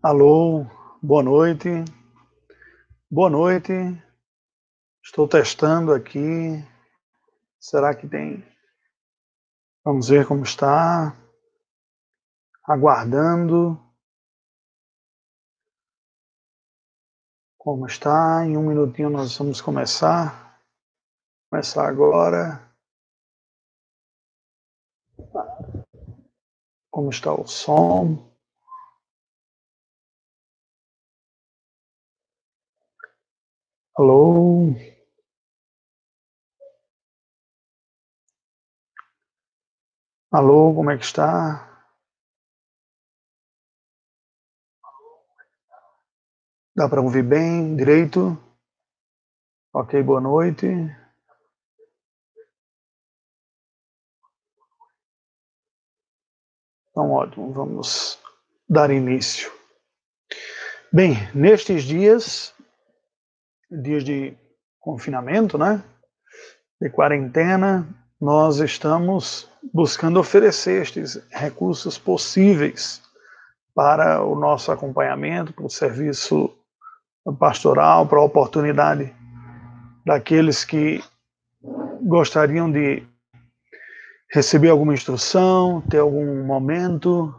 Alô, boa noite. Boa noite. Estou testando aqui. Será que tem? Vamos ver como está. Aguardando. Como está? Em um minutinho nós vamos começar. Começar agora. Como está o som? Alô? Alô, como é que está? Dá para ouvir bem, direito? Ok, boa noite. Então, ótimo, vamos dar início. Bem, nestes dias dias de confinamento, né? De quarentena, nós estamos buscando oferecer estes recursos possíveis para o nosso acompanhamento, para o serviço pastoral, para a oportunidade daqueles que gostariam de receber alguma instrução, ter algum momento.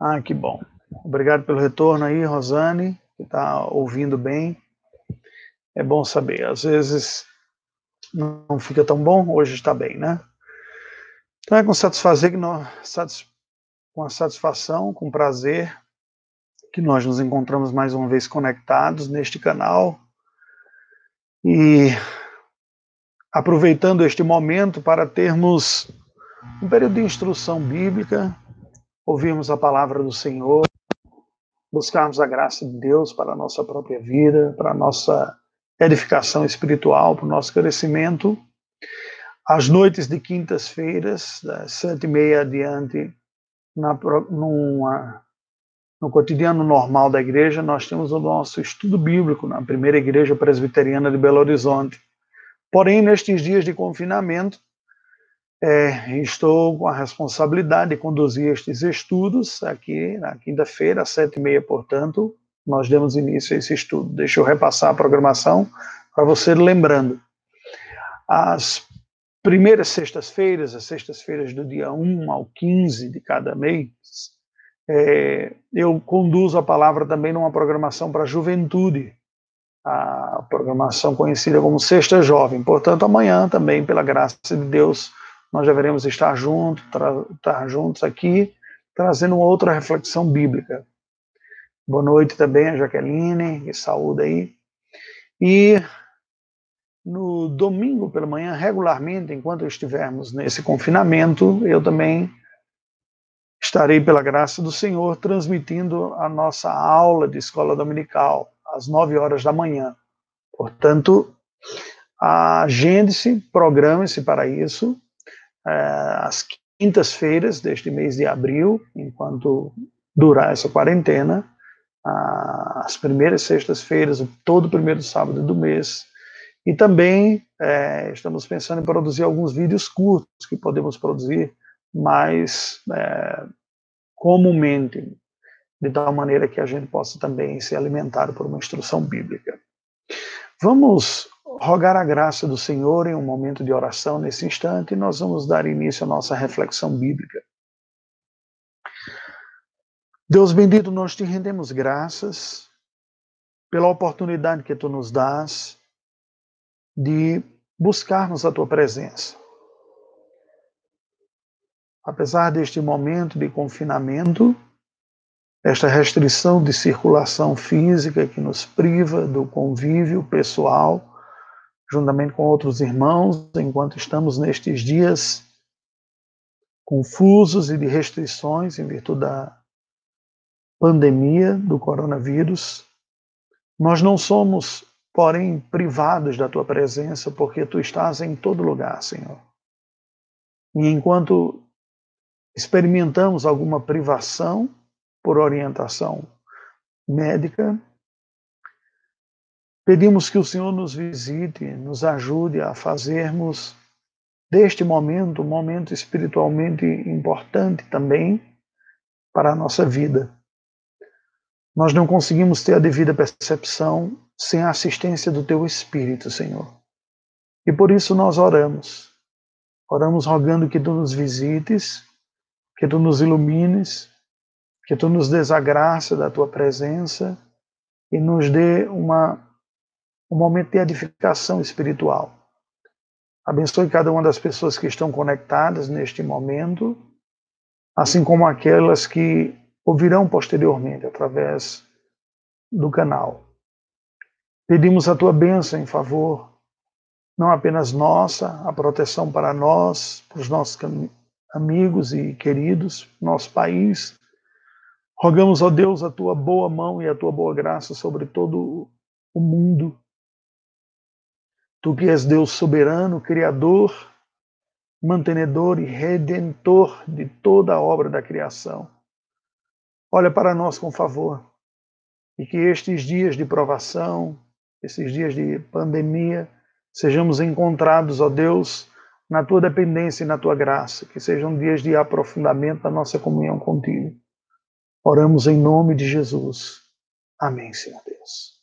Ah, que bom. Obrigado pelo retorno aí, Rosane, que está ouvindo bem é bom saber. Às vezes não fica tão bom, hoje está bem, né? Então é com satisfazer que nós, com a satisfação, com prazer, que nós nos encontramos mais uma vez conectados neste canal e aproveitando este momento para termos um período de instrução bíblica, ouvirmos a palavra do Senhor, buscarmos a graça de Deus para a nossa própria vida, para a nossa edificação espiritual, para o nosso crescimento. Às noites de quintas-feiras, das sete e meia adiante, na, numa, no cotidiano normal da igreja, nós temos o nosso estudo bíblico na primeira igreja presbiteriana de Belo Horizonte. Porém, nestes dias de confinamento, é, estou com a responsabilidade de conduzir estes estudos aqui na quinta-feira, às sete e meia, portanto, nós demos início a esse estudo. Deixa eu repassar a programação para você lembrando. As primeiras sextas-feiras, as sextas-feiras do dia 1 ao 15 de cada mês, é, eu conduzo a palavra também numa programação para a juventude, a programação conhecida como Sexta Jovem. Portanto, amanhã também, pela graça de Deus, nós deveremos estar juntos, estar juntos aqui, trazendo outra reflexão bíblica. Boa noite também a Jaqueline, que saúde aí. E no domingo pela manhã, regularmente, enquanto estivermos nesse confinamento, eu também estarei, pela graça do Senhor, transmitindo a nossa aula de escola dominical, às nove horas da manhã. Portanto, agende-se, programe-se para isso, é, às quintas-feiras deste mês de abril, enquanto durar essa quarentena, as primeiras sextas-feiras, todo primeiro sábado do mês. E também é, estamos pensando em produzir alguns vídeos curtos que podemos produzir mais é, comumente, de tal maneira que a gente possa também ser alimentado por uma instrução bíblica. Vamos rogar a graça do Senhor em um momento de oração nesse instante e nós vamos dar início à nossa reflexão bíblica. Deus bendito, nós te rendemos graças pela oportunidade que tu nos dás de buscarmos a tua presença. Apesar deste momento de confinamento, esta restrição de circulação física que nos priva do convívio pessoal, juntamente com outros irmãos, enquanto estamos nestes dias confusos e de restrições em virtude da pandemia do coronavírus. Nós não somos, porém, privados da tua presença, porque tu estás em todo lugar, Senhor. E enquanto experimentamos alguma privação por orientação médica, pedimos que o Senhor nos visite, nos ajude a fazermos deste momento um momento espiritualmente importante também para a nossa vida Nós não conseguimos ter a devida percepção sem a assistência do Teu Espírito, Senhor. E por isso nós oramos. Oramos rogando que Tu nos visites, que Tu nos ilumines, que Tu nos des a graça da Tua presença e nos dê uma, um momento de edificação espiritual. Abençoe cada uma das pessoas que estão conectadas neste momento, assim como aquelas que ouvirão posteriormente através do canal. Pedimos a tua bênção em favor, não apenas nossa, a proteção para nós, para os nossos amigos e queridos, nosso país. Rogamos, ó Deus, a tua boa mão e a tua boa graça sobre todo o mundo. Tu que és Deus soberano, Criador, mantenedor e redentor de toda a obra da criação. Olha para nós com favor e que estes dias de provação, esses dias de pandemia, sejamos encontrados, ó Deus, na tua dependência e na tua graça, que sejam dias de aprofundamento da nossa comunhão contigo. Oramos em nome de Jesus. Amém, Senhor Deus.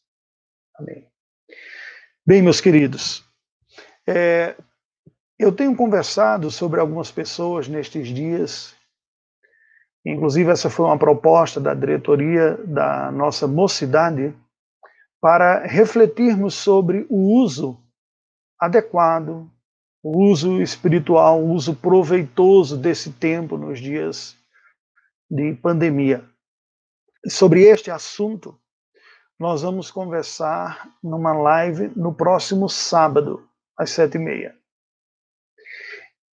Amém. Bem, meus queridos, é, eu tenho conversado sobre algumas pessoas nestes dias Inclusive, essa foi uma proposta da diretoria da nossa mocidade para refletirmos sobre o uso adequado, o uso espiritual, o uso proveitoso desse tempo nos dias de pandemia. Sobre este assunto, nós vamos conversar numa live no próximo sábado, às sete e meia.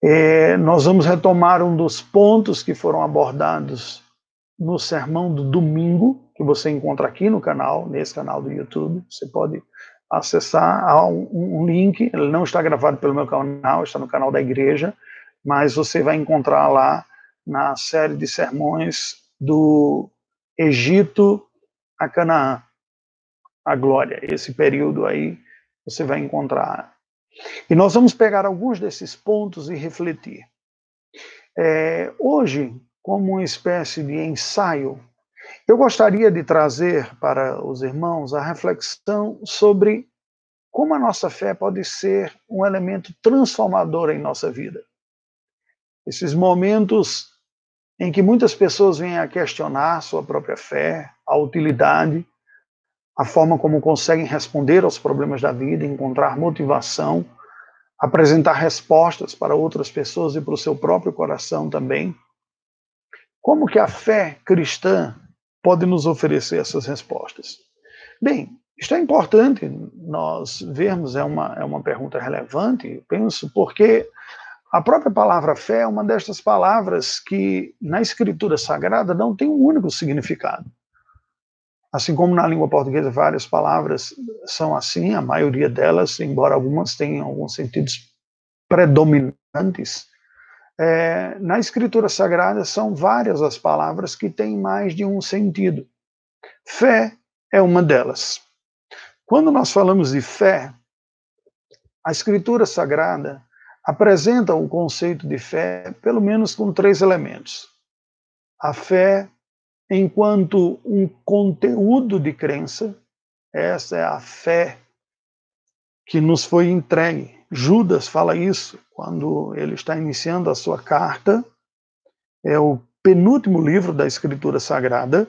É, nós vamos retomar um dos pontos que foram abordados no sermão do domingo, que você encontra aqui no canal, nesse canal do YouTube. Você pode acessar há um, um link, ele não está gravado pelo meu canal, está no canal da igreja, mas você vai encontrar lá na série de sermões do Egito a Canaã, a glória. Esse período aí você vai encontrar e nós vamos pegar alguns desses pontos e refletir. É, hoje, como uma espécie de ensaio, eu gostaria de trazer para os irmãos a reflexão sobre como a nossa fé pode ser um elemento transformador em nossa vida. Esses momentos em que muitas pessoas vêm a questionar sua própria fé, a utilidade, a forma como conseguem responder aos problemas da vida, encontrar motivação, apresentar respostas para outras pessoas e para o seu próprio coração também. Como que a fé cristã pode nos oferecer essas respostas? Bem, isto é importante nós vermos, é uma, é uma pergunta relevante, penso, porque a própria palavra fé é uma destas palavras que na Escritura Sagrada não tem um único significado. Assim como na língua portuguesa várias palavras são assim, a maioria delas, embora algumas tenham alguns sentidos predominantes, é, na escritura sagrada são várias as palavras que têm mais de um sentido. Fé é uma delas. Quando nós falamos de fé, a escritura sagrada apresenta o conceito de fé pelo menos com três elementos: a fé enquanto um conteúdo de crença. Essa é a fé que nos foi entregue. Judas fala isso quando ele está iniciando a sua carta. É o penúltimo livro da Escritura Sagrada.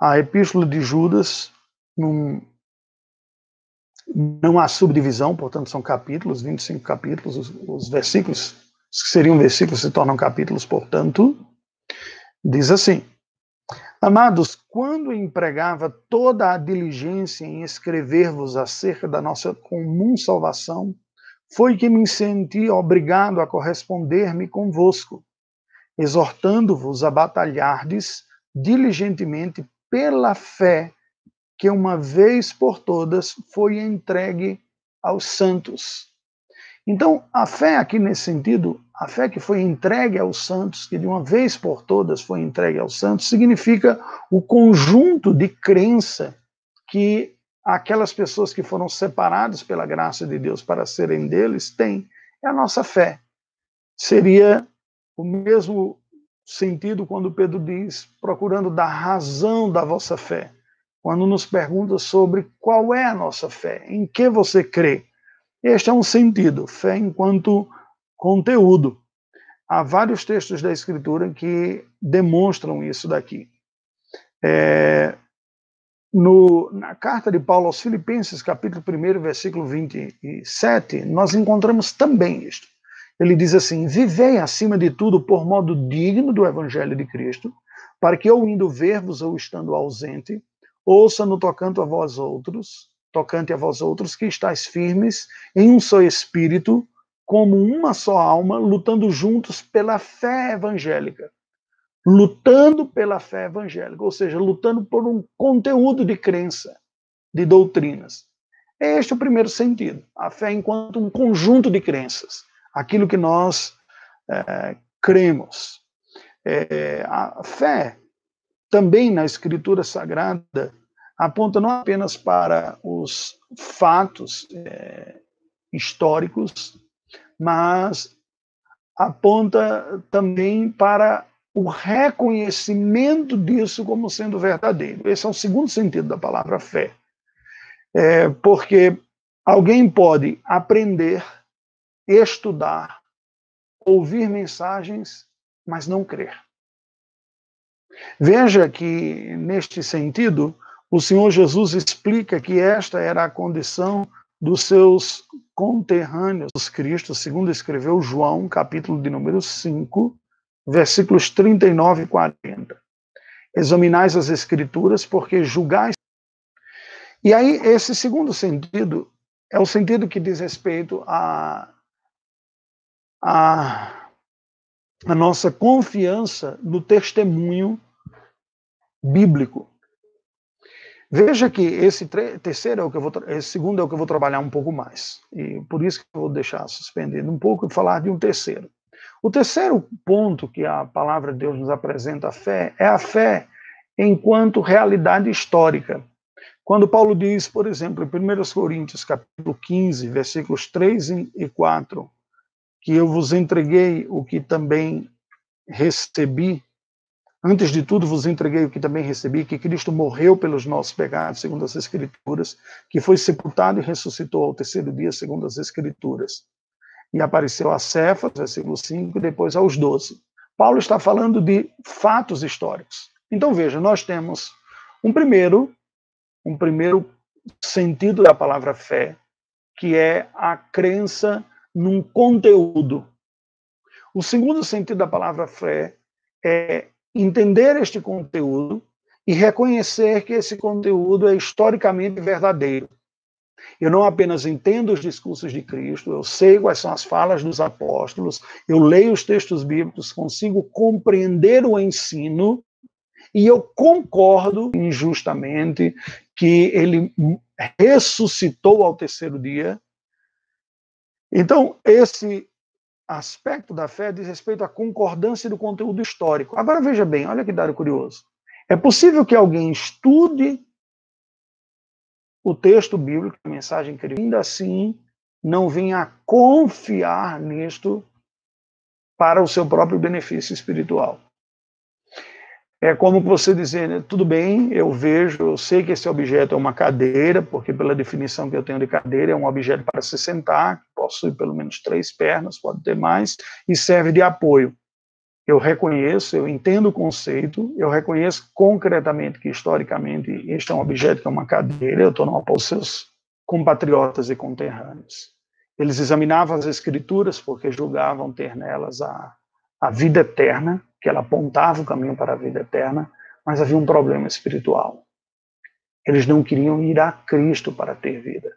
A Epístola de Judas, num, não há subdivisão, portanto, são capítulos, 25 capítulos, os, os versículos, que seriam versículos, se tornam capítulos, portanto, Diz assim: Amados, quando empregava toda a diligência em escrever-vos acerca da nossa comum salvação, foi que me senti obrigado a corresponder-me convosco, exortando-vos a batalhardes diligentemente pela fé que uma vez por todas foi entregue aos santos. Então, a fé aqui nesse sentido a fé que foi entregue aos santos, que de uma vez por todas foi entregue aos santos, significa o conjunto de crença que aquelas pessoas que foram separadas pela graça de Deus para serem deles têm. É a nossa fé. Seria o mesmo sentido quando Pedro diz, procurando dar razão da vossa fé. Quando nos pergunta sobre qual é a nossa fé, em que você crê. Este é um sentido, fé enquanto conteúdo. Há vários textos da Escritura que demonstram isso daqui. É, no, na carta de Paulo aos Filipenses, capítulo 1, versículo 27, nós encontramos também isto. Ele diz assim: Vivei acima de tudo por modo digno do Evangelho de Cristo, para que eu indo ver-vos ou estando ausente, ouça no tocante a vós outros, tocante a vós outros, que estáis firmes em um só espírito, como uma só alma, lutando juntos pela fé evangélica. Lutando pela fé evangélica, ou seja, lutando por um conteúdo de crença, de doutrinas. Este é o primeiro sentido, a fé enquanto um conjunto de crenças aquilo que nós é, cremos. É, a fé, também na Escritura Sagrada, aponta não apenas para os fatos é, históricos, mas aponta também para o reconhecimento disso como sendo verdadeiro. Esse é o segundo sentido da palavra fé. É, porque alguém pode aprender estudar, ouvir mensagens, mas não crer. Veja que, neste sentido, o Senhor Jesus explica que esta era a condição dos seus conterrâneos, os Cristo, segundo escreveu João, capítulo de número 5, versículos 39 e 40. Examinais as Escrituras, porque julgais. E aí, esse segundo sentido é o sentido que diz respeito a a, a nossa confiança no testemunho bíblico. Veja que esse terceiro é o que eu vou, esse segundo é o que eu vou trabalhar um pouco mais. E por isso que eu vou deixar suspendido um pouco e falar de um terceiro. O terceiro ponto que a palavra de Deus nos apresenta a fé é a fé enquanto realidade histórica. Quando Paulo diz, por exemplo, em 1 Coríntios, capítulo 15, versículos 3 e 4, que eu vos entreguei o que também recebi. Antes de tudo, vos entreguei o que também recebi, que Cristo morreu pelos nossos pecados, segundo as Escrituras, que foi sepultado e ressuscitou ao terceiro dia, segundo as Escrituras. E apareceu a Cefas, versículo 5, e depois aos doze. Paulo está falando de fatos históricos. Então, veja, nós temos um primeiro, um primeiro sentido da palavra fé, que é a crença num conteúdo. O segundo sentido da palavra fé é entender este conteúdo e reconhecer que esse conteúdo é historicamente verdadeiro. Eu não apenas entendo os discursos de Cristo, eu sei quais são as falas dos apóstolos, eu leio os textos bíblicos, consigo compreender o ensino e eu concordo injustamente que ele ressuscitou ao terceiro dia então, esse aspecto da fé diz respeito à concordância do conteúdo histórico. Agora veja bem, olha que dado curioso. É possível que alguém estude o texto bíblico, a mensagem ele ainda assim não venha a confiar nisto para o seu próprio benefício espiritual. É como você dizer, né, tudo bem, eu vejo, eu sei que esse objeto é uma cadeira, porque pela definição que eu tenho de cadeira, é um objeto para se sentar, possui pelo menos três pernas, pode ter mais, e serve de apoio. Eu reconheço, eu entendo o conceito, eu reconheço concretamente que, historicamente, este é um objeto que é uma cadeira, eu estou numa os seus compatriotas e conterrâneos. Eles examinavam as escrituras porque julgavam ter nelas a, a vida eterna, que ela apontava o caminho para a vida eterna, mas havia um problema espiritual. Eles não queriam ir a Cristo para ter vida.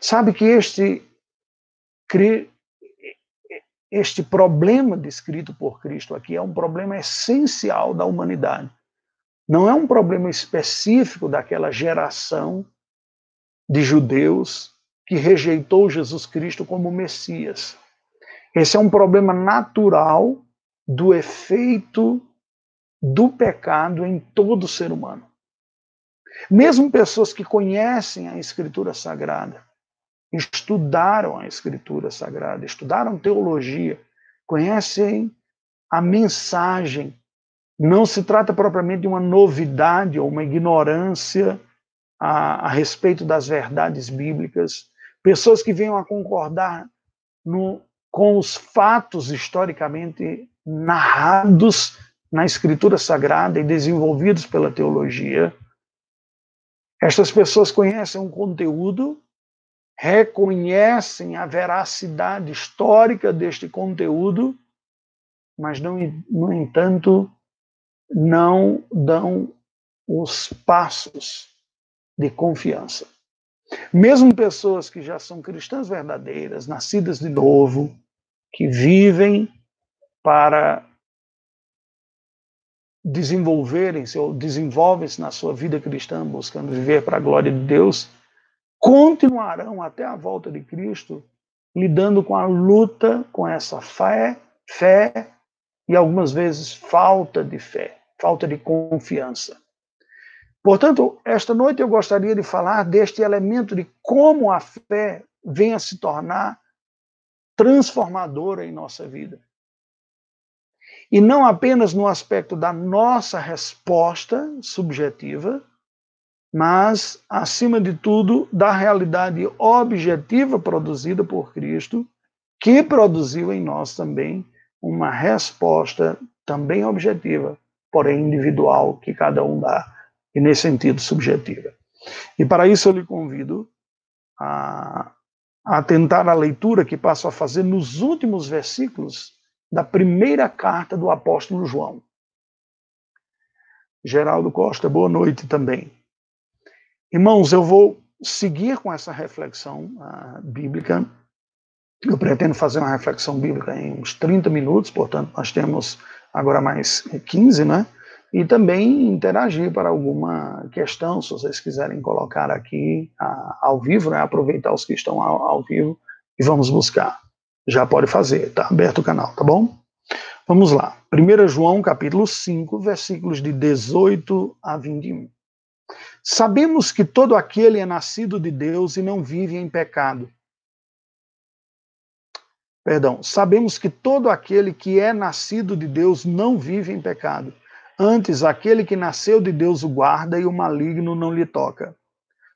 Sabe que este este problema descrito por Cristo aqui é um problema essencial da humanidade. Não é um problema específico daquela geração de judeus que rejeitou Jesus Cristo como Messias. Esse é um problema natural do efeito do pecado em todo ser humano. Mesmo pessoas que conhecem a Escritura Sagrada, estudaram a Escritura Sagrada, estudaram teologia, conhecem a mensagem. Não se trata propriamente de uma novidade ou uma ignorância a, a respeito das verdades bíblicas. Pessoas que venham a concordar no, com os fatos historicamente narrados na Escritura Sagrada e desenvolvidos pela teologia. Estas pessoas conhecem um conteúdo, reconhecem a veracidade histórica deste conteúdo, mas, não, no entanto, não dão os passos de confiança. Mesmo pessoas que já são cristãs verdadeiras, nascidas de novo, que vivem para desenvolverem-se ou desenvolvem-se na sua vida cristã, buscando viver para a glória de Deus, continuarão até a volta de Cristo lidando com a luta com essa fé, fé e algumas vezes falta de fé, falta de confiança. Portanto, esta noite eu gostaria de falar deste elemento de como a fé vem a se tornar transformadora em nossa vida. E não apenas no aspecto da nossa resposta subjetiva, mas, acima de tudo, da realidade objetiva produzida por Cristo, que produziu em nós também uma resposta também objetiva, porém individual, que cada um dá, e nesse sentido subjetiva. E para isso eu lhe convido a, a tentar a leitura que passo a fazer nos últimos versículos da primeira carta do apóstolo João. Geraldo Costa, boa noite também. Irmãos, eu vou seguir com essa reflexão uh, bíblica. Eu pretendo fazer uma reflexão bíblica em uns 30 minutos, portanto, nós temos agora mais 15, né? E também interagir para alguma questão, se vocês quiserem colocar aqui uh, ao vivo, né? Aproveitar os que estão ao, ao vivo e vamos buscar já pode fazer, tá aberto o canal, tá bom? Vamos lá. 1 João capítulo 5, versículos de 18 a 21. Sabemos que todo aquele é nascido de Deus e não vive em pecado. Perdão, sabemos que todo aquele que é nascido de Deus não vive em pecado. Antes, aquele que nasceu de Deus o guarda e o maligno não lhe toca.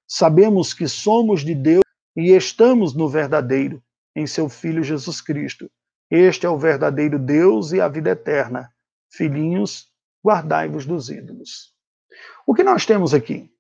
Sabemos que somos de Deus e estamos no verdadeiro em seu Filho Jesus Cristo. Este é o verdadeiro Deus e a vida eterna. Filhinhos, guardai-vos dos ídolos. O que nós temos aqui?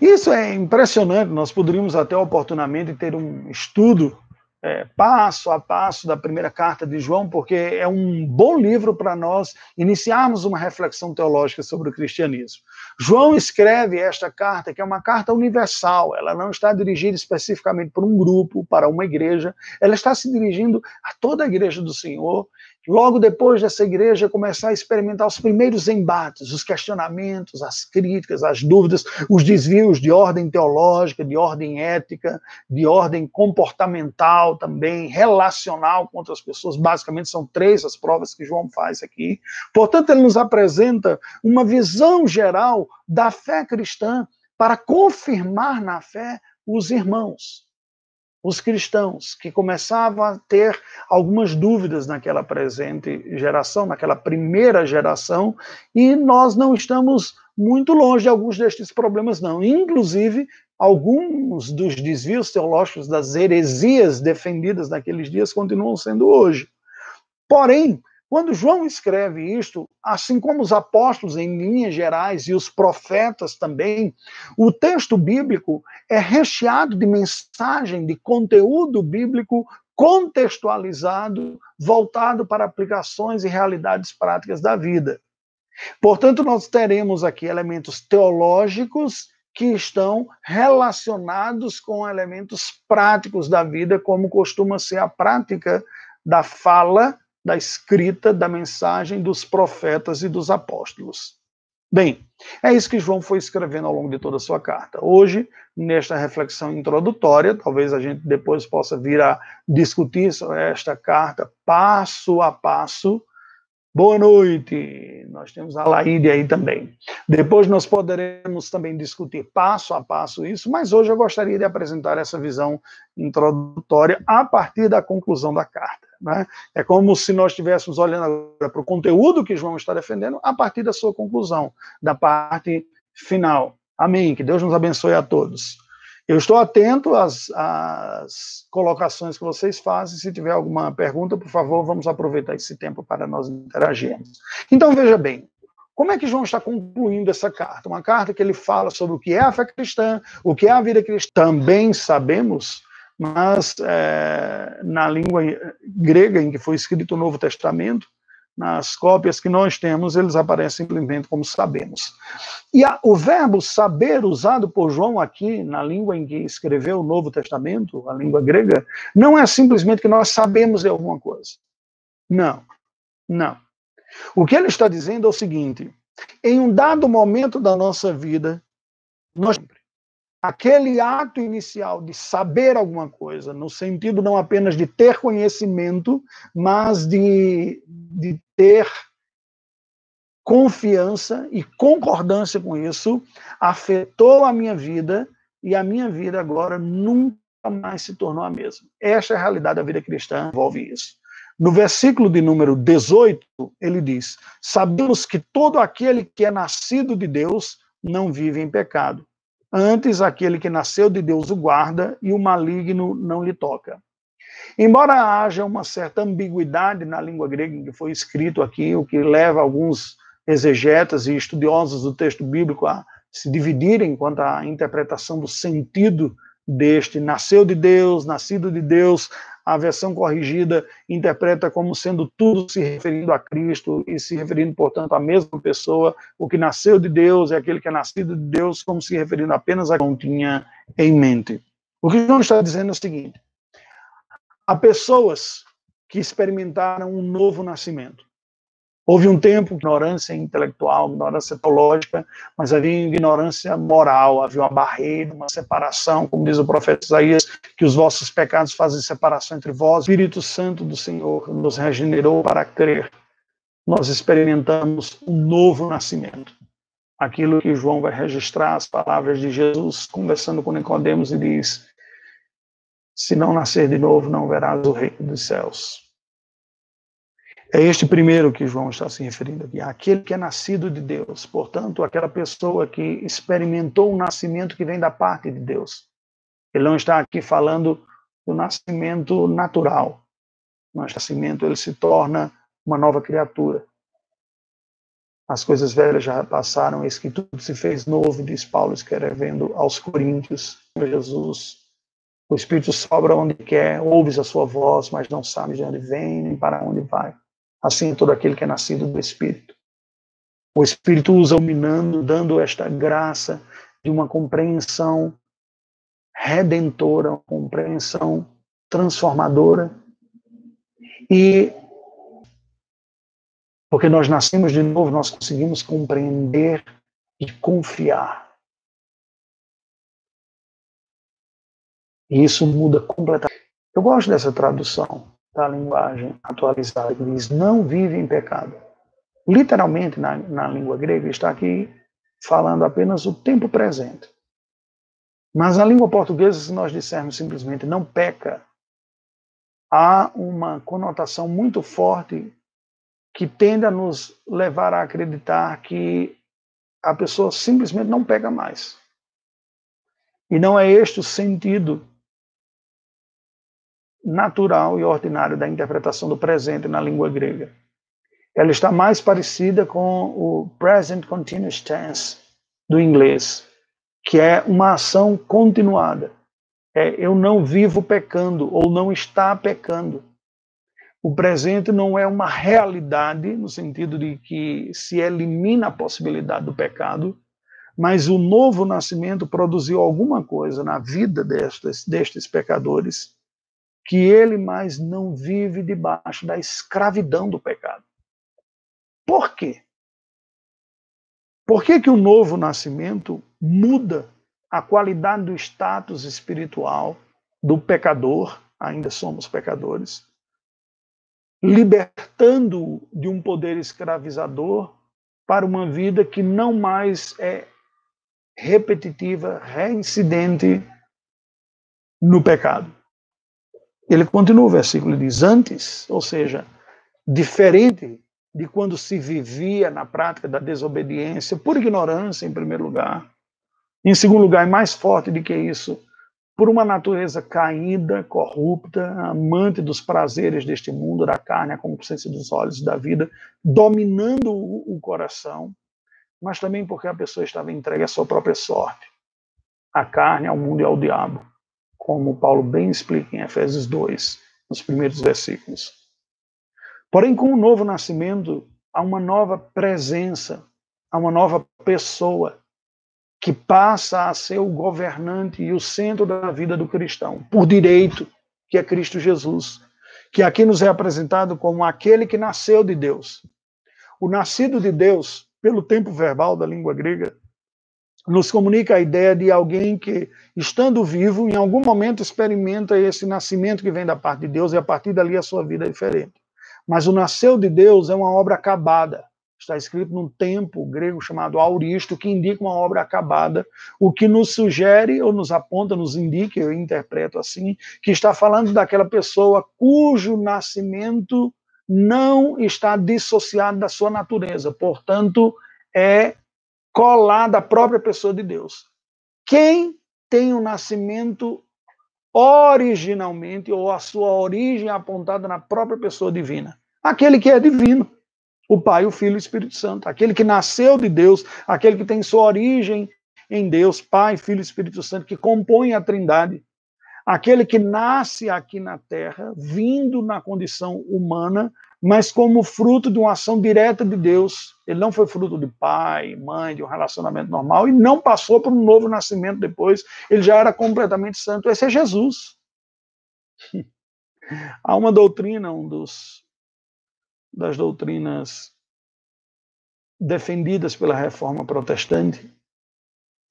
Isso é impressionante, nós poderíamos até oportunamente ter um estudo é, passo a passo da primeira carta de João, porque é um bom livro para nós iniciarmos uma reflexão teológica sobre o cristianismo. João escreve esta carta, que é uma carta universal, ela não está dirigida especificamente para um grupo, para uma igreja, ela está se dirigindo a toda a igreja do Senhor, logo depois dessa igreja começar a experimentar os primeiros embates, os questionamentos, as críticas, as dúvidas, os desvios de ordem teológica, de ordem ética, de ordem comportamental também, relacional com outras pessoas. Basicamente são três as provas que João faz aqui. Portanto, ele nos apresenta uma visão geral da fé cristã para confirmar na fé os irmãos os cristãos que começavam a ter algumas dúvidas naquela presente geração, naquela primeira geração, e nós não estamos muito longe de alguns destes problemas, não. Inclusive, alguns dos desvios teológicos, das heresias defendidas naqueles dias, continuam sendo hoje. Porém, quando João escreve isto, assim como os apóstolos em linhas gerais e os profetas também, o texto bíblico é recheado de mensagem, de conteúdo bíblico contextualizado, voltado para aplicações e realidades práticas da vida. Portanto, nós teremos aqui elementos teológicos que estão relacionados com elementos práticos da vida, como costuma ser a prática da fala da escrita da mensagem dos profetas e dos apóstolos. Bem, é isso que João foi escrevendo ao longo de toda a sua carta. Hoje, nesta reflexão introdutória, talvez a gente depois possa vir a discutir esta carta passo a passo, Boa noite. Nós temos a Laíde aí também. Depois nós poderemos também discutir passo a passo isso, mas hoje eu gostaria de apresentar essa visão introdutória a partir da conclusão da carta. Né? É como se nós estivéssemos olhando agora para o conteúdo que João está defendendo a partir da sua conclusão, da parte final. Amém. Que Deus nos abençoe a todos. Eu estou atento às, às, colocações que vocês fazem. Se tiver alguma pergunta, por favor, vamos aproveitar esse tempo para nós interagirmos. Então, veja bem, como é que João está concluindo essa carta? Uma carta que ele fala sobre o que é a fé cristã, o que é a vida cristã. Também sabemos, mas é, na língua grega em que foi escrito o Novo Testamento, nas cópias que nós temos, eles aparecem simplesmente como sabemos. E a, o verbo saber, usado por João aqui, na língua em que escreveu o Novo Testamento, a língua grega, não é simplesmente que nós sabemos de alguma coisa. Não, não. O que ele está dizendo é o seguinte: em um dado momento da nossa vida, nós aquele ato inicial de saber alguma coisa, no sentido não apenas de ter conhecimento, mas de, de ter confiança e concordância com isso, afetou a minha vida e a minha vida agora nunca mais se tornou a mesma. Esta é a realidade da vida cristã, envolve isso. No versículo de número 18, ele diz: Sabemos que todo aquele que é nascido de Deus não vive em pecado. Antes, aquele que nasceu de Deus o guarda e o maligno não lhe toca. Embora haja uma certa ambiguidade na língua grega que foi escrito aqui, o que leva alguns exegetas e estudiosos do texto bíblico a se dividirem quanto à interpretação do sentido deste nasceu de Deus, nascido de Deus, a versão corrigida interpreta como sendo tudo se referindo a Cristo e se referindo, portanto, à mesma pessoa. O que nasceu de Deus é aquele que é nascido de Deus, como se referindo apenas a quem tinha em mente. O que João está dizendo é o seguinte: há pessoas que experimentaram um novo nascimento. Houve um tempo ignorância intelectual, ignorância teológica, mas havia ignorância moral, havia uma barreira, uma separação, como diz o profeta Isaías, que os vossos pecados fazem separação entre vós. O Espírito Santo do Senhor nos regenerou para crer. Nós experimentamos um novo nascimento. Aquilo que João vai registrar, as palavras de Jesus, conversando com Nicodemos, e diz: Se não nascer de novo, não verás o reino dos céus. É este primeiro que João está se referindo aqui, aquele que é nascido de Deus, portanto, aquela pessoa que experimentou um nascimento que vem da parte de Deus. Ele não está aqui falando do nascimento natural. No nascimento, ele se torna uma nova criatura. As coisas velhas já passaram, eis que tudo se fez novo, diz Paulo, escrevendo aos Coríntios, Jesus. O Espírito sobra onde quer, ouves a sua voz, mas não sabes de onde vem nem para onde vai assim todo aquele que é nascido do Espírito. O Espírito usa o dando esta graça de uma compreensão redentora, uma compreensão transformadora. E porque nós nascemos de novo, nós conseguimos compreender e confiar. E isso muda completamente. Eu gosto dessa tradução da linguagem atualizada, que diz não vive em pecado. Literalmente, na, na língua grega, está aqui falando apenas o tempo presente. Mas na língua portuguesa, se nós dissermos simplesmente não peca, há uma conotação muito forte que tende a nos levar a acreditar que a pessoa simplesmente não pega mais. E não é este o sentido natural e ordinário da interpretação do presente na língua grega. Ela está mais parecida com o present continuous tense do inglês, que é uma ação continuada. É, eu não vivo pecando ou não está pecando. O presente não é uma realidade no sentido de que se elimina a possibilidade do pecado, mas o novo nascimento produziu alguma coisa na vida destes, destes pecadores que ele mais não vive debaixo da escravidão do pecado. Por quê? Por que, que o novo nascimento muda a qualidade do status espiritual do pecador? Ainda somos pecadores. libertando de um poder escravizador para uma vida que não mais é repetitiva, reincidente no pecado. Ele continua o versículo, diz: Antes, ou seja, diferente de quando se vivia na prática da desobediência, por ignorância, em primeiro lugar. Em segundo lugar, e mais forte do que isso, por uma natureza caída, corrupta, amante dos prazeres deste mundo, da carne, a concupiscência dos olhos da vida, dominando o coração, mas também porque a pessoa estava entregue à sua própria sorte, à carne, ao mundo e ao diabo, como Paulo bem explica em Efésios 2, nos primeiros versículos. Porém, com o novo nascimento, há uma nova presença, há uma nova pessoa que passa a ser o governante e o centro da vida do cristão, por direito, que é Cristo Jesus, que aqui nos é apresentado como aquele que nasceu de Deus. O nascido de Deus, pelo tempo verbal da língua grega, nos comunica a ideia de alguém que, estando vivo, em algum momento experimenta esse nascimento que vem da parte de Deus e a partir dali a sua vida é diferente. Mas o nasceu de Deus é uma obra acabada está escrito num tempo grego chamado auristo, que indica uma obra acabada, o que nos sugere ou nos aponta, nos indica, eu interpreto assim, que está falando daquela pessoa cujo nascimento não está dissociado da sua natureza, portanto, é colada à própria pessoa de Deus. Quem tem o um nascimento originalmente, ou a sua origem apontada na própria pessoa divina? Aquele que é divino o Pai, o Filho e o Espírito Santo. Aquele que nasceu de Deus, aquele que tem sua origem em Deus, Pai, Filho e Espírito Santo, que compõe a Trindade. Aquele que nasce aqui na terra, vindo na condição humana, mas como fruto de uma ação direta de Deus. Ele não foi fruto de pai, mãe, de um relacionamento normal, e não passou por um novo nascimento depois. Ele já era completamente santo. Esse é Jesus. Há uma doutrina, um dos das doutrinas defendidas pela reforma protestante,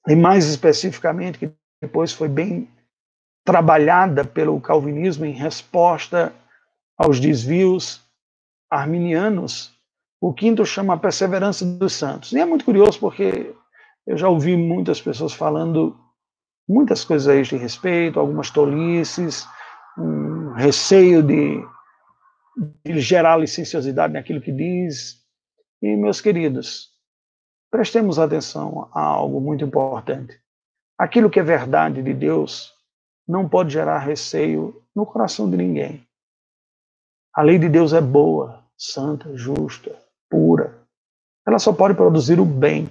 e mais especificamente, que depois foi bem trabalhada pelo calvinismo em resposta aos desvios arminianos, o quinto chama a perseverança dos santos. E é muito curioso porque eu já ouvi muitas pessoas falando muitas coisas a este respeito, algumas tolices, um receio de de gerar licenciosidade naquilo que diz. E, meus queridos, prestemos atenção a algo muito importante. Aquilo que é verdade de Deus não pode gerar receio no coração de ninguém. A lei de Deus é boa, santa, justa, pura. Ela só pode produzir o bem.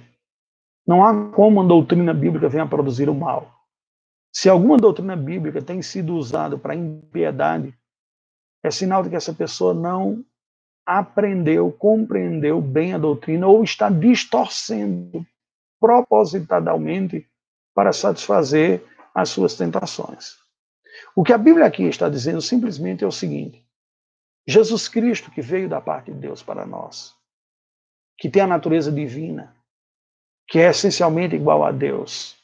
Não há como uma doutrina bíblica venha produzir o mal. Se alguma doutrina bíblica tem sido usada para impiedade, é sinal de que essa pessoa não aprendeu, compreendeu bem a doutrina ou está distorcendo propositadamente para satisfazer as suas tentações. O que a Bíblia aqui está dizendo simplesmente é o seguinte: Jesus Cristo, que veio da parte de Deus para nós, que tem a natureza divina, que é essencialmente igual a Deus,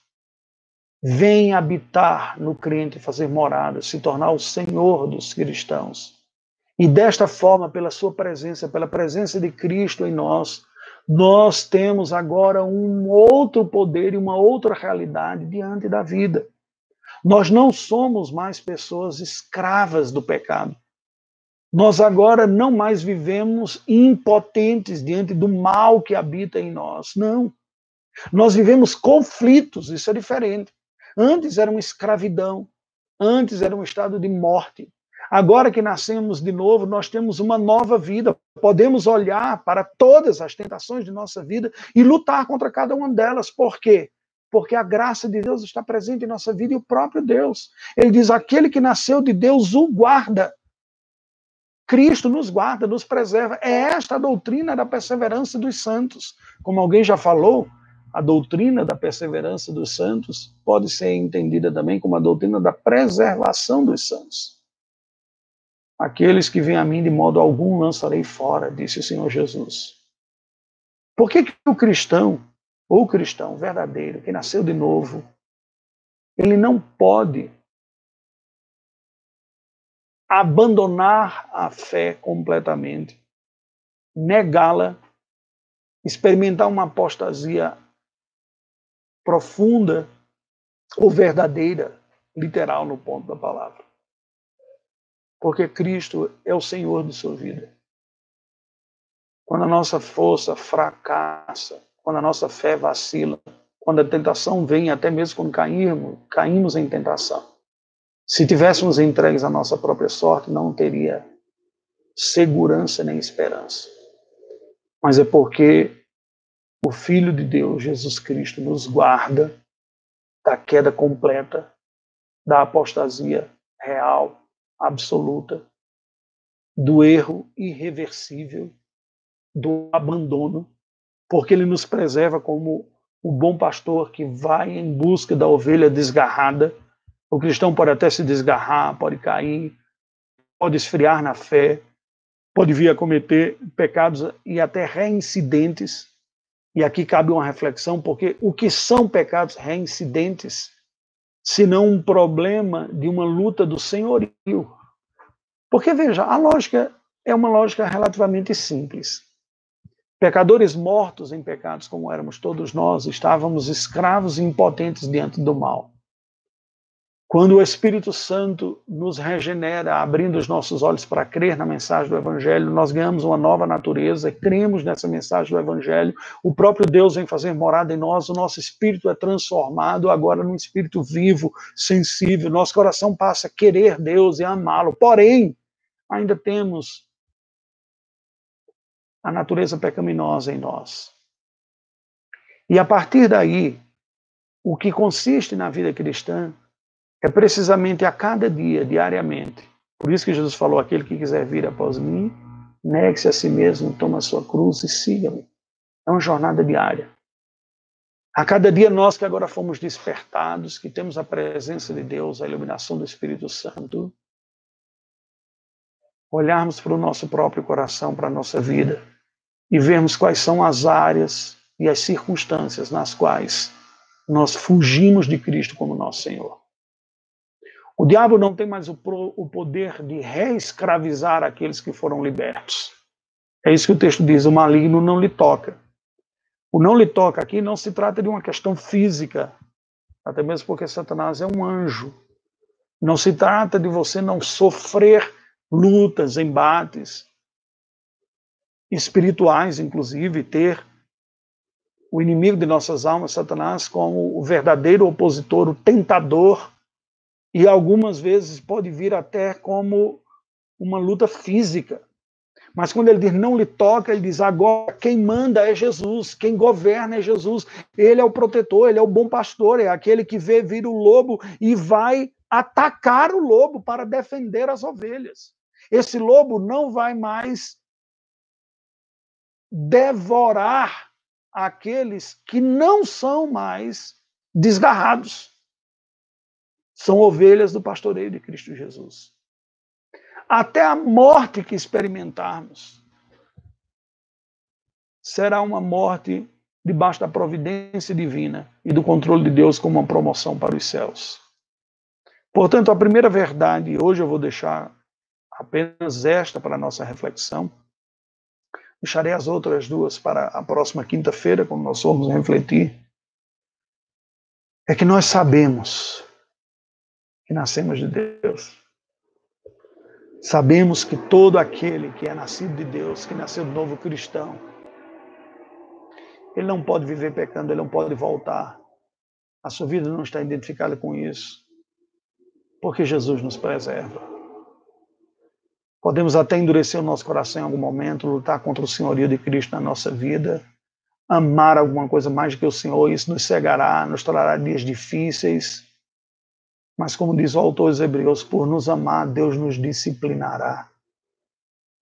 vem habitar no crente, fazer morada, se tornar o Senhor dos cristãos. E desta forma, pela sua presença, pela presença de Cristo em nós, nós temos agora um outro poder e uma outra realidade diante da vida. Nós não somos mais pessoas escravas do pecado. Nós agora não mais vivemos impotentes diante do mal que habita em nós. Não. Nós vivemos conflitos, isso é diferente. Antes era uma escravidão, antes era um estado de morte. Agora que nascemos de novo, nós temos uma nova vida. Podemos olhar para todas as tentações de nossa vida e lutar contra cada uma delas. Por quê? Porque a graça de Deus está presente em nossa vida e o próprio Deus. Ele diz: aquele que nasceu de Deus o guarda. Cristo nos guarda, nos preserva. É esta a doutrina da perseverança dos santos. Como alguém já falou, a doutrina da perseverança dos santos pode ser entendida também como a doutrina da preservação dos santos. Aqueles que vêm a mim de modo algum lançarei fora, disse o Senhor Jesus. Por que, que o cristão, ou o cristão verdadeiro, que nasceu de novo, ele não pode abandonar a fé completamente, negá-la, experimentar uma apostasia profunda ou verdadeira, literal no ponto da palavra. Porque Cristo é o Senhor de sua vida. Quando a nossa força fracassa, quando a nossa fé vacila, quando a tentação vem, até mesmo quando caímos, caímos em tentação. Se tivéssemos entregues à nossa própria sorte, não teria segurança nem esperança. Mas é porque o Filho de Deus, Jesus Cristo, nos guarda da queda completa, da apostasia real, absoluta, do erro irreversível, do abandono, porque ele nos preserva como o bom pastor que vai em busca da ovelha desgarrada. O cristão pode até se desgarrar, pode cair, pode esfriar na fé, pode vir a cometer pecados e até reincidentes. E aqui cabe uma reflexão, porque o que são pecados reincidentes, se não um problema de uma luta do senhorio? Porque, veja, a lógica é uma lógica relativamente simples. Pecadores mortos em pecados, como éramos todos nós, estávamos escravos e impotentes diante do mal. Quando o Espírito Santo nos regenera, abrindo os nossos olhos para crer na mensagem do Evangelho, nós ganhamos uma nova natureza, cremos nessa mensagem do Evangelho, o próprio Deus vem fazer morada em nós, o nosso espírito é transformado agora num espírito vivo, sensível, nosso coração passa a querer Deus e amá-lo. Porém, ainda temos a natureza pecaminosa em nós. E a partir daí, o que consiste na vida cristã é precisamente a cada dia, diariamente. Por isso que Jesus falou: aquele que quiser vir após mim, negue-se a si mesmo, toma a sua cruz e siga-me. É uma jornada diária. A cada dia, nós que agora fomos despertados, que temos a presença de Deus, a iluminação do Espírito Santo, olharmos para o nosso próprio coração, para a nossa vida e vermos quais são as áreas e as circunstâncias nas quais nós fugimos de Cristo como nosso Senhor. O diabo não tem mais o, poder de reescravizar aqueles que foram libertos. É isso que o texto diz: o maligno não lhe toca. O não lhe toca aqui não se trata de uma questão física, até mesmo porque Satanás é um anjo. Não se trata de você não sofrer lutas, embates espirituais, inclusive, ter o inimigo de nossas almas, Satanás, como o verdadeiro opositor, o tentador, e algumas vezes pode vir até como uma luta física. Mas quando ele diz não lhe toca, ele diz agora quem manda é Jesus, quem governa é Jesus. Ele é o protetor, ele é o bom pastor, é aquele que vê vir o lobo e vai atacar o lobo para defender as ovelhas. Esse lobo não vai mais devorar aqueles que não são mais desgarrados. São ovelhas do pastoreio de Cristo Jesus. Até a morte que experimentarmos será uma morte debaixo da providência divina e do controle de Deus como uma promoção para os céus. Portanto, a primeira verdade, hoje eu vou deixar apenas esta para a nossa reflexão. Deixarei as outras duas para a próxima quinta-feira, quando nós formos refletir. É que nós sabemos que nascemos de Deus. Sabemos que todo aquele que é nascido de Deus, que nasceu de novo cristão, ele não pode viver pecando, ele não pode voltar. A sua vida não está identificada com isso, porque Jesus nos preserva. Podemos até endurecer o nosso coração em algum momento, lutar contra o senhorio de Cristo na nossa vida, amar alguma coisa mais do que o Senhor, isso nos cegará, nos trará dias difíceis. Mas, como diz o autor dos Hebreus, por nos amar, Deus nos disciplinará.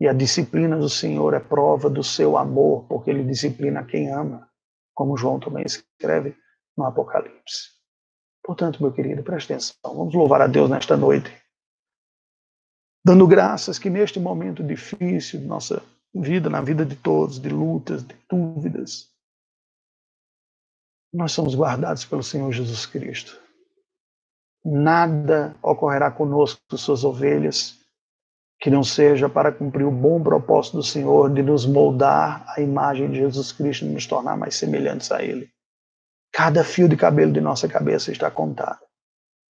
E a disciplina do Senhor é prova do seu amor, porque ele disciplina quem ama, como João também escreve no Apocalipse. Portanto, meu querido, preste atenção. Vamos louvar a Deus nesta noite dando graças que neste momento difícil de nossa vida, na vida de todos, de lutas, de dúvidas, nós somos guardados pelo Senhor Jesus Cristo. Nada ocorrerá conosco, suas ovelhas, que não seja para cumprir o bom propósito do Senhor de nos moldar à imagem de Jesus Cristo e nos tornar mais semelhantes a Ele. Cada fio de cabelo de nossa cabeça está contado.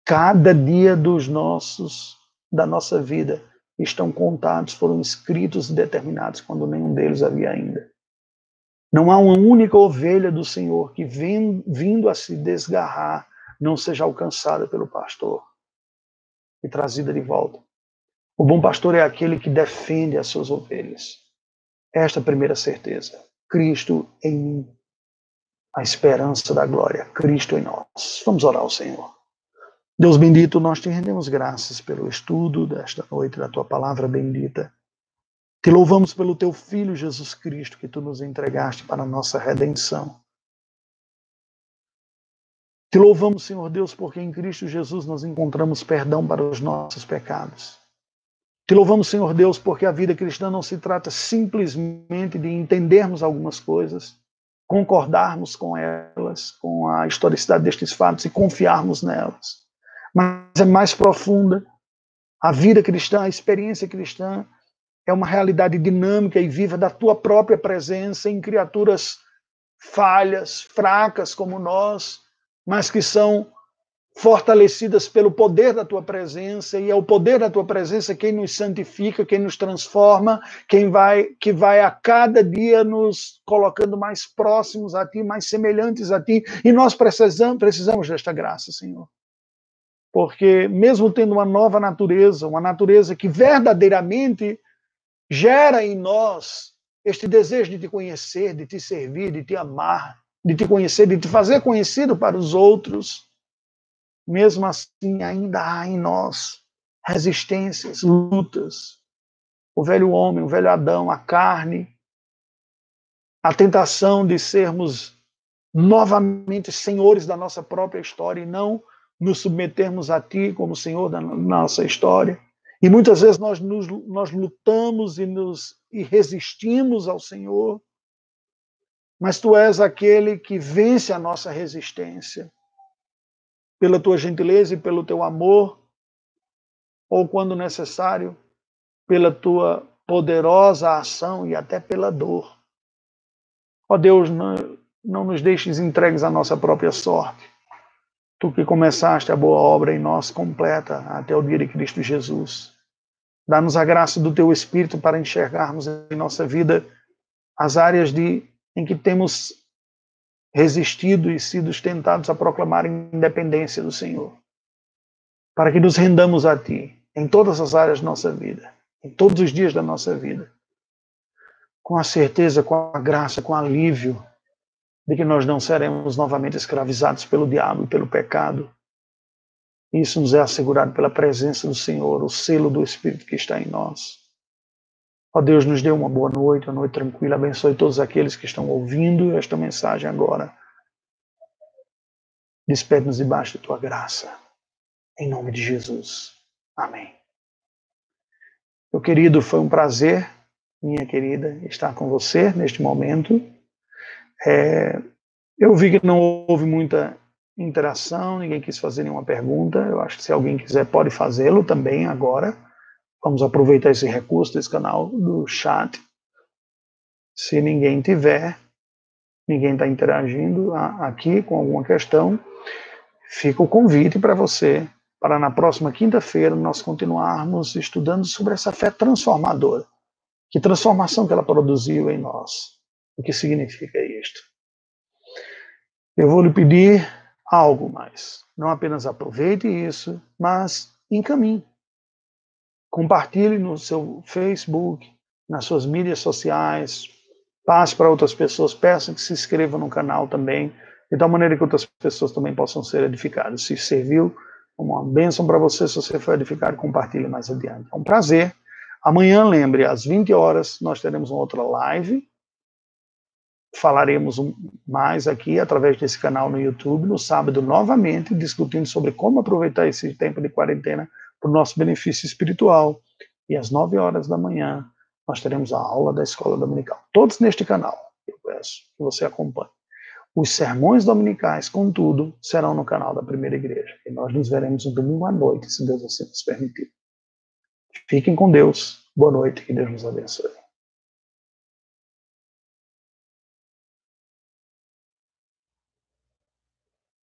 Cada dia dos nossos da nossa vida estão contados, foram escritos e determinados quando nenhum deles havia ainda. Não há uma única ovelha do Senhor que, vem, vindo a se desgarrar, não seja alcançada pelo pastor e trazida de volta. O bom pastor é aquele que defende as suas ovelhas. Esta é a primeira certeza. Cristo em mim. A esperança da glória. Cristo em nós. Vamos orar ao Senhor. Deus bendito, nós te rendemos graças pelo estudo desta noite da tua palavra bendita. Te louvamos pelo teu Filho Jesus Cristo que tu nos entregaste para a nossa redenção. Te louvamos, Senhor Deus, porque em Cristo Jesus nós encontramos perdão para os nossos pecados. Te louvamos, Senhor Deus, porque a vida cristã não se trata simplesmente de entendermos algumas coisas, concordarmos com elas, com a historicidade destes fatos e confiarmos nelas mas é mais profunda. A vida cristã, a experiência cristã é uma realidade dinâmica e viva da tua própria presença em criaturas falhas, fracas como nós, mas que são fortalecidas pelo poder da tua presença e é o poder da tua presença quem nos santifica, quem nos transforma, quem vai que vai a cada dia nos colocando mais próximos a ti, mais semelhantes a ti, e nós precisamos precisamos desta graça, Senhor. Porque mesmo tendo uma nova natureza, uma natureza que verdadeiramente gera em nós este desejo de te conhecer, de te servir, de te amar, de te conhecer, de te fazer conhecido para os outros, mesmo assim ainda há em nós resistências, lutas. O velho homem, o velho Adão, a carne, a tentação de sermos novamente senhores da nossa própria história e não nos submetermos a Ti como Senhor da nossa história. E muitas vezes nós, nos, nós lutamos e, nos, e resistimos ao Senhor, mas Tu és aquele que vence a nossa resistência pela Tua gentileza e pelo Teu amor, ou quando necessário, pela Tua poderosa ação e até pela dor. Ó Deus, não, não nos deixes entregues à nossa própria sorte Tu que começaste a boa obra em nós, completa até o dia de Cristo Jesus. Dá-nos a graça do Teu Espírito para enxergarmos em nossa vida as áreas de, em que temos resistido e sido tentados a proclamar a independência do Senhor. Para que nos rendamos a Ti em todas as áreas da nossa vida, em todos os dias da nossa vida. Com a certeza, com a graça, com o alívio de que nós não seremos novamente escravizados pelo diabo e pelo pecado. Isso nos é assegurado pela presença do Senhor, o selo do Espírito que está em nós. Ó Deus, nos dê uma boa noite, uma noite tranquila. Abençoe todos aqueles que estão ouvindo esta mensagem agora. Despede-nos debaixo de tua graça. Em nome de Jesus. Amém. Meu querido, foi um prazer, minha querida, estar com você neste momento. É, eu vi que não houve muita interação, ninguém quis fazer nenhuma pergunta. Eu acho que se alguém quiser pode fazê-lo também agora. Vamos aproveitar esse recurso desse canal do chat. Se ninguém tiver, ninguém está interagindo aqui com alguma questão, fica o convite para você, para na próxima quinta-feira nós continuarmos estudando sobre essa fé transformadora. Que transformação que ela produziu em nós. O que significa isto? Eu vou lhe pedir algo mais. Não apenas aproveite isso, mas encaminhe. Compartilhe no seu Facebook, nas suas mídias sociais, passe para outras pessoas, peça que se inscrevam no canal também, de tal maneira que outras pessoas também possam ser edificadas. Se serviu uma bênção para você, se você foi edificado, compartilhe mais adiante. É um prazer. Amanhã, lembre, às 20 horas, nós teremos uma outra live falaremos mais aqui através desse canal no YouTube no sábado novamente discutindo sobre como aproveitar esse tempo de quarentena para o nosso benefício espiritual. E às nove horas da manhã nós teremos a aula da escola dominical. Todos neste canal. Eu peço que você acompanhe. Os sermões dominicais, contudo, serão no canal da Primeira Igreja. E nós nos veremos no domingo à noite, se Deus assim nos permitir. Fiquem com Deus. Boa noite, que Deus nos abençoe.